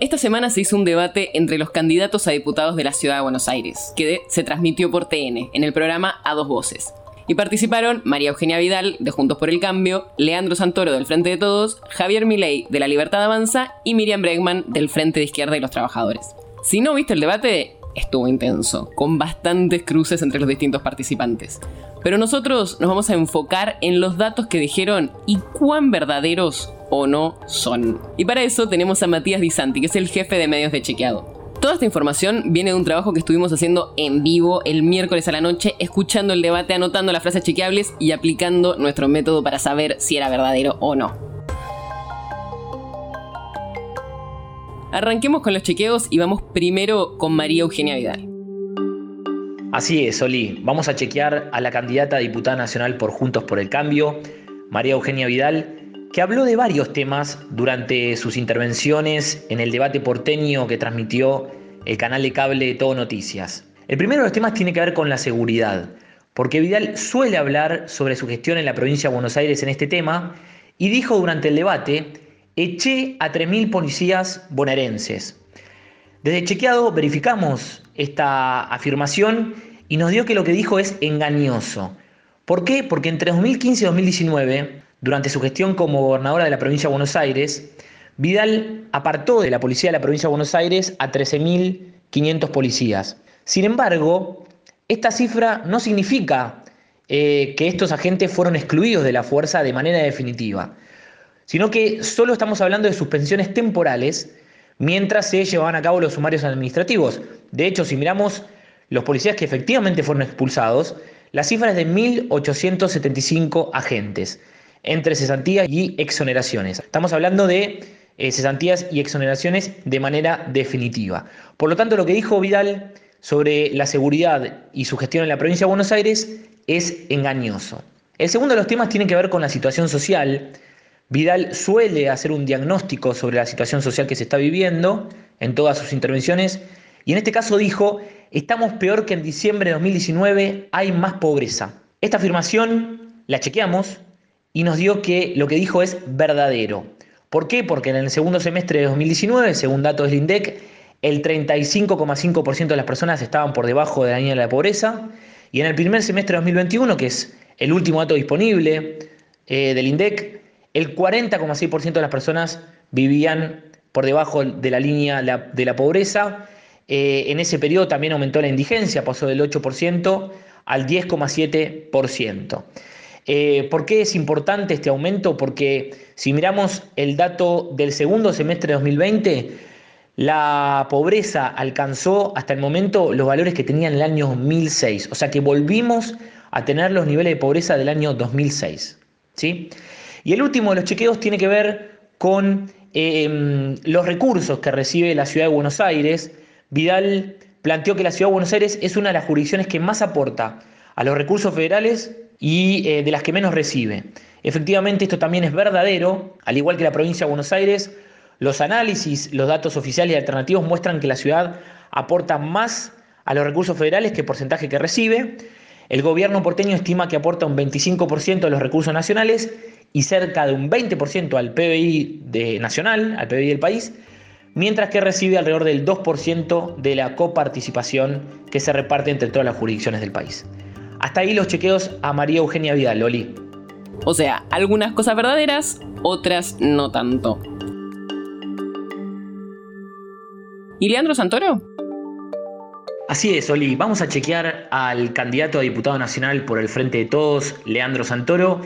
Esta semana se hizo un debate entre los candidatos a diputados de la Ciudad de Buenos Aires, que se transmitió por TN, en el programa A Dos Voces. Y participaron María Eugenia Vidal, de Juntos por el Cambio, Leandro Santoro, del Frente de Todos, Javier Milei, de La Libertad Avanza, y Miriam Bregman, del Frente de Izquierda y los Trabajadores. Si no viste el debate, estuvo intenso, con bastantes cruces entre los distintos participantes. Pero nosotros nos vamos a enfocar en los datos que dijeron y cuán verdaderos o no son. Y para eso tenemos a Matías Di Santi, que es el jefe de medios de Chequeado. Toda esta información viene de un trabajo que estuvimos haciendo en vivo el miércoles a la noche, escuchando el debate, anotando las frases chequeables y aplicando nuestro método para saber si era verdadero o no. Arranquemos con los chequeos y vamos primero con María Eugenia Vidal. Así es, Oli. Vamos a chequear a la candidata a diputada nacional por Juntos por el Cambio, María Eugenia Vidal, que habló de varios temas durante sus intervenciones en el debate porteño que transmitió el canal de cable Todo Noticias. El primero de los temas tiene que ver con la seguridad, porque Vidal suele hablar sobre su gestión en la provincia de Buenos Aires en este tema y dijo durante el debate, eché a 3.000 policías bonaerenses. Desde Chequeado verificamos esta afirmación y nos dio que lo que dijo es engañoso. ¿Por qué? Porque entre 2015 y 2019 durante su gestión como gobernadora de la provincia de Buenos Aires, Vidal apartó de la policía de la provincia de Buenos Aires a 13.500 policías. Sin embargo, esta cifra no significa eh, que estos agentes fueron excluidos de la fuerza de manera definitiva, sino que solo estamos hablando de suspensiones temporales mientras se llevaban a cabo los sumarios administrativos. De hecho, si miramos los policías que efectivamente fueron expulsados, la cifra es de 1.875 agentes entre cesantías y exoneraciones. Estamos hablando de eh, cesantías y exoneraciones de manera definitiva. Por lo tanto, lo que dijo Vidal sobre la seguridad y su gestión en la provincia de Buenos Aires es engañoso. El segundo de los temas tiene que ver con la situación social. Vidal suele hacer un diagnóstico sobre la situación social que se está viviendo en todas sus intervenciones y en este caso dijo, estamos peor que en diciembre de 2019, hay más pobreza. Esta afirmación la chequeamos, y nos dio que lo que dijo es verdadero. ¿Por qué? Porque en el segundo semestre de 2019, según datos del INDEC, el 35,5% de las personas estaban por debajo de la línea de la pobreza y en el primer semestre de 2021, que es el último dato disponible eh, del INDEC, el 40,6% de las personas vivían por debajo de la línea de la pobreza. Eh, en ese periodo también aumentó la indigencia, pasó del 8% al 10,7%. Eh, ¿Por qué es importante este aumento? Porque si miramos el dato del segundo semestre de 2020, la pobreza alcanzó hasta el momento los valores que tenía en el año 2006. O sea que volvimos a tener los niveles de pobreza del año 2006. ¿sí? Y el último de los chequeos tiene que ver con em, los recursos que recibe la ciudad de Buenos Aires. Vidal planteó que la ciudad de Buenos Aires es una de las jurisdicciones que más aporta a los recursos federales y eh, de las que menos recibe. Efectivamente, esto también es verdadero, al igual que la provincia de Buenos Aires, los análisis, los datos oficiales y alternativos muestran que la ciudad aporta más a los recursos federales que el porcentaje que recibe. El gobierno porteño estima que aporta un 25% de los recursos nacionales y cerca de un 20% al PBI de nacional, al PBI del país, mientras que recibe alrededor del 2% de la coparticipación que se reparte entre todas las jurisdicciones del país. Hasta ahí los chequeos a María Eugenia Vidal, Loli. O sea, algunas cosas verdaderas, otras no tanto. ¿Y Leandro Santoro? Así es, Oli. Vamos a chequear al candidato a diputado nacional por el Frente de Todos, Leandro Santoro,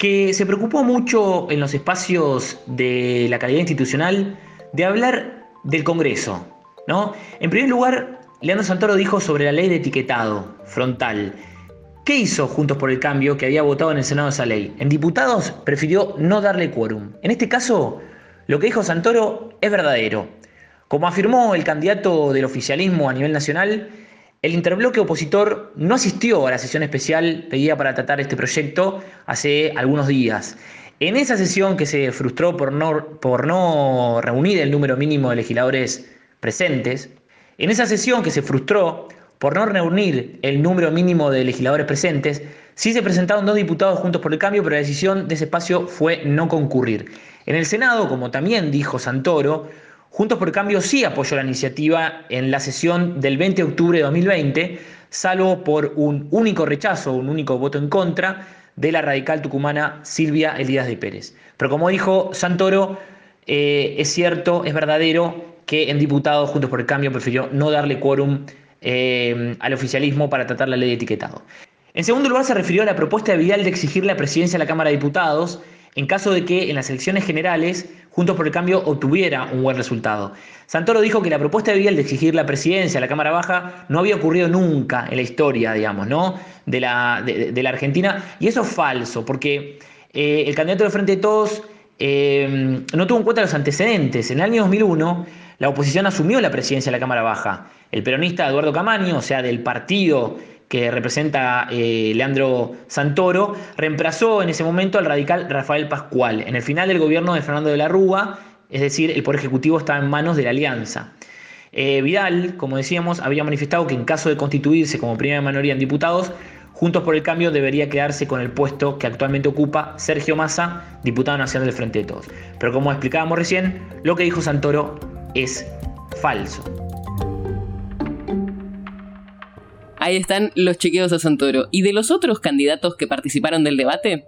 que se preocupó mucho en los espacios de la calidad institucional de hablar del Congreso. ¿no? En primer lugar, Leandro Santoro dijo sobre la ley de etiquetado frontal ¿Qué hizo Juntos por el Cambio que había votado en el Senado esa ley? En diputados prefirió no darle quórum. En este caso, Lo que dijo Santoro es verdadero. Como afirmó el candidato del oficialismo a nivel nacional, el interbloque opositor no asistió a la sesión especial pedida para tratar este proyecto hace algunos días. En esa sesión que se frustró por no, reunir el número mínimo de legisladores presentes, en esa sesión que se frustró por no reunir el número mínimo de legisladores presentes, sí se presentaron dos diputados juntos por el cambio, pero la decisión de ese espacio fue no concurrir. En el Senado, como también dijo Santoro, Juntos por Cambio sí apoyó la iniciativa en la sesión del 20 de octubre de 2020, salvo por un único rechazo, un único voto en contra de la radical tucumana Silvia Elías de Pérez. Pero como dijo Santoro, eh, es cierto, es verdadero que en diputados Juntos por el Cambio prefirió no darle quórum eh, al oficialismo para tratar la ley de etiquetado. En segundo lugar, se refirió a la propuesta de Vidal de exigir la presidencia de la Cámara de Diputados en caso de que en las elecciones generales Juntos por el Cambio obtuviera un buen resultado. Santoro dijo que la propuesta de Vidal de exigir la presidencia a la Cámara Baja no había ocurrido nunca en la historia, digamos, ¿no? de, la, Argentina, y eso es falso, porque eh, el candidato del Frente de Todos eh, no tuvo en cuenta los antecedentes. En el año 2001, la oposición asumió la presidencia de la Cámara Baja. El peronista Eduardo Camaño, o sea, del partido que representa eh, Leandro Santoro, reemplazó en ese momento al radical Rafael Pascual. En el final del gobierno de Fernando de la Rúa, es decir, el Poder Ejecutivo estaba en manos de la Alianza. Eh, Vidal, como decíamos, había manifestado que en caso de constituirse como primera mayoría en diputados, Juntos por el Cambio debería quedarse con el puesto que actualmente ocupa Sergio Massa, diputado nacional del Frente de Todos. Pero como explicábamos recién, lo que dijo Santoro es falso. Ahí están los chequeos a Santoro. ¿Y de los otros candidatos que participaron del debate?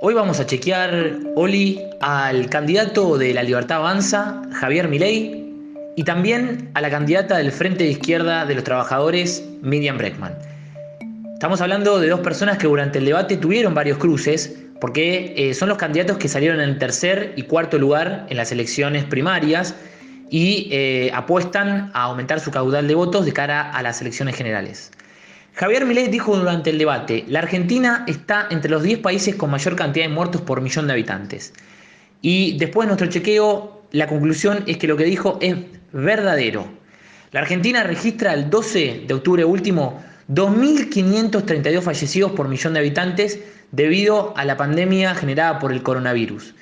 Hoy vamos a chequear, Oli, al candidato de la Libertad Avanza, Javier Milei, y también a la candidata del Frente de Izquierda de los Trabajadores, Miriam Breckman. Estamos hablando de dos personas que durante el debate tuvieron varios cruces, porque eh, son los candidatos que salieron en tercer y cuarto lugar en las elecciones primarias y eh, apuestan a aumentar su caudal de votos de cara a las elecciones generales. Javier Milei dijo durante el debate, la Argentina está entre los 10 países con mayor cantidad de muertos por millón de habitantes. Y después de nuestro chequeo, la conclusión es que lo que dijo es verdadero. La Argentina registra el 12 de octubre último 2.532 fallecidos por millón de habitantes debido a la pandemia generada por el coronavirus.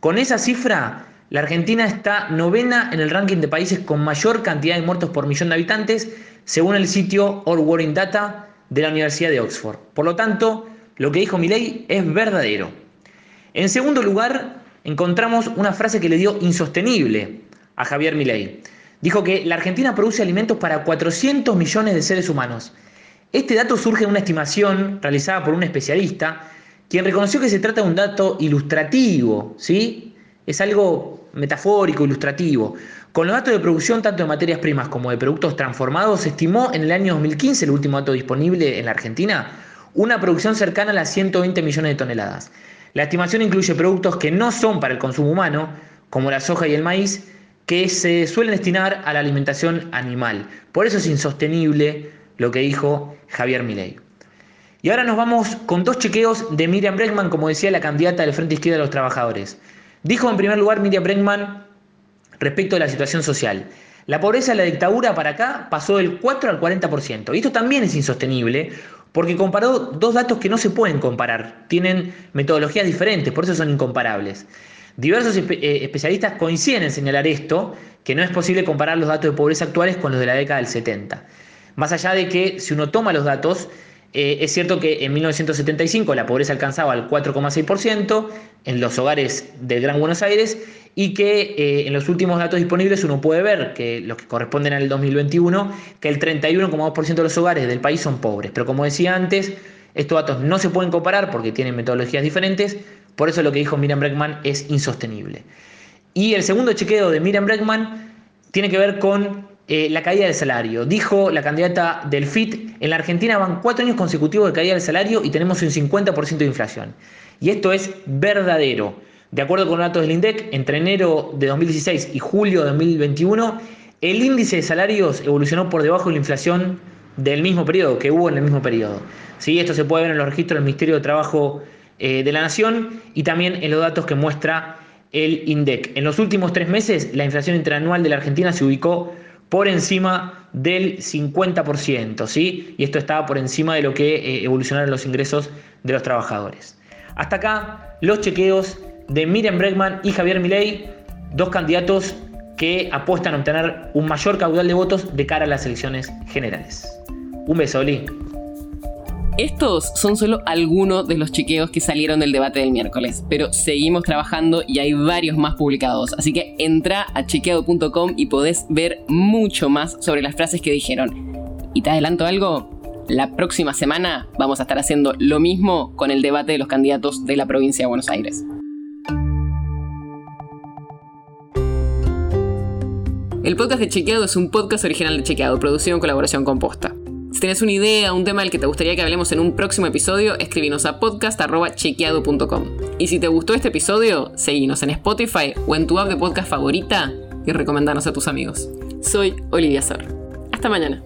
Con esa cifra, la Argentina está novena en el ranking de países con mayor cantidad de muertos por millón de habitantes, según el sitio All in Data de la Universidad de Oxford. Por lo tanto, lo que dijo Milei es verdadero. En segundo lugar, encontramos una frase que le dio insostenible a Javier Milei. Dijo que la Argentina produce alimentos para 400 millones de seres humanos. Este dato surge de una estimación realizada por un especialista, quien reconoció que se trata de un dato ilustrativo, ¿sí? Es algo metafórico, ilustrativo. Con los datos de producción tanto de materias primas como de productos transformados, se estimó en el año 2015, el último dato disponible en la Argentina, una producción cercana a las 120 millones de toneladas. La estimación incluye productos que no son para el consumo humano, como la soja y el maíz, que se suelen destinar a la alimentación animal. Por eso es insostenible lo que dijo Javier Milei. Y ahora nos vamos con dos chequeos de Miriam Bregman, como decía la candidata del Frente Izquierda de los Trabajadores. Dijo en primer lugar Miriam Bregman respecto de la situación social. La pobreza de la dictadura para acá pasó del 4 al 40%. Y esto también es insostenible porque comparó dos datos que no se pueden comparar. Tienen metodologías diferentes, por eso son incomparables. Diversos eh, especialistas coinciden en señalar esto, que no es posible comparar los datos de pobreza actuales con los de la década del 70. Más allá de que si uno toma los datos, eh, es cierto que en 1975 la pobreza alcanzaba el 4,6% en los hogares del Gran Buenos Aires y que eh, en los últimos datos disponibles uno puede ver que los que corresponden al 2021, que el 31,2% de los hogares del país son pobres. Pero como decía antes, estos datos no se pueden comparar porque tienen metodologías diferentes, por eso lo que dijo Miriam Breckman es insostenible. Y el segundo chequeo de Miriam Breckman tiene que ver con eh, la caída del salario. Dijo la candidata del FIT, en la Argentina van cuatro años consecutivos de caída del salario y tenemos un 50% de inflación. Y esto es verdadero. De acuerdo con datos del INDEC, entre enero de 2016 y julio de 2021, el índice de salarios evolucionó por debajo de la inflación del mismo periodo, que hubo en el mismo periodo. ¿Sí? Esto se puede ver en los registros del Ministerio de Trabajo eh, de la nación y también en los datos que muestra el INDEC. En los últimos tres meses, la inflación interanual de la Argentina se ubicó por encima del 50%, ¿sí? Y esto estaba por encima de lo que eh, evolucionaron los ingresos de los trabajadores. Hasta acá los chequeos de Miriam Bregman y Javier Milei, dos candidatos que apuestan a obtener un mayor caudal de votos de cara a las elecciones generales. Un beso, Oli. Estos son solo algunos de los chequeos que salieron del debate del miércoles, pero seguimos trabajando y hay varios más publicados, así que entra a chequeado.com y podés ver mucho más sobre las frases que dijeron. Y te adelanto algo, la próxima semana vamos a estar haciendo lo mismo con el debate de los candidatos de la provincia de Buenos Aires. El podcast de Chequeado es un podcast original de Chequeado, producido en colaboración con Posta. Si tienes una idea, un tema del que te gustaría que hablemos en un próximo episodio, escríbenos a podcast.chequeado.com. Y si te gustó este episodio, seguinos en Spotify o en tu app de podcast favorita y recomendanos a tus amigos. Soy Olivia Sor. Hasta mañana.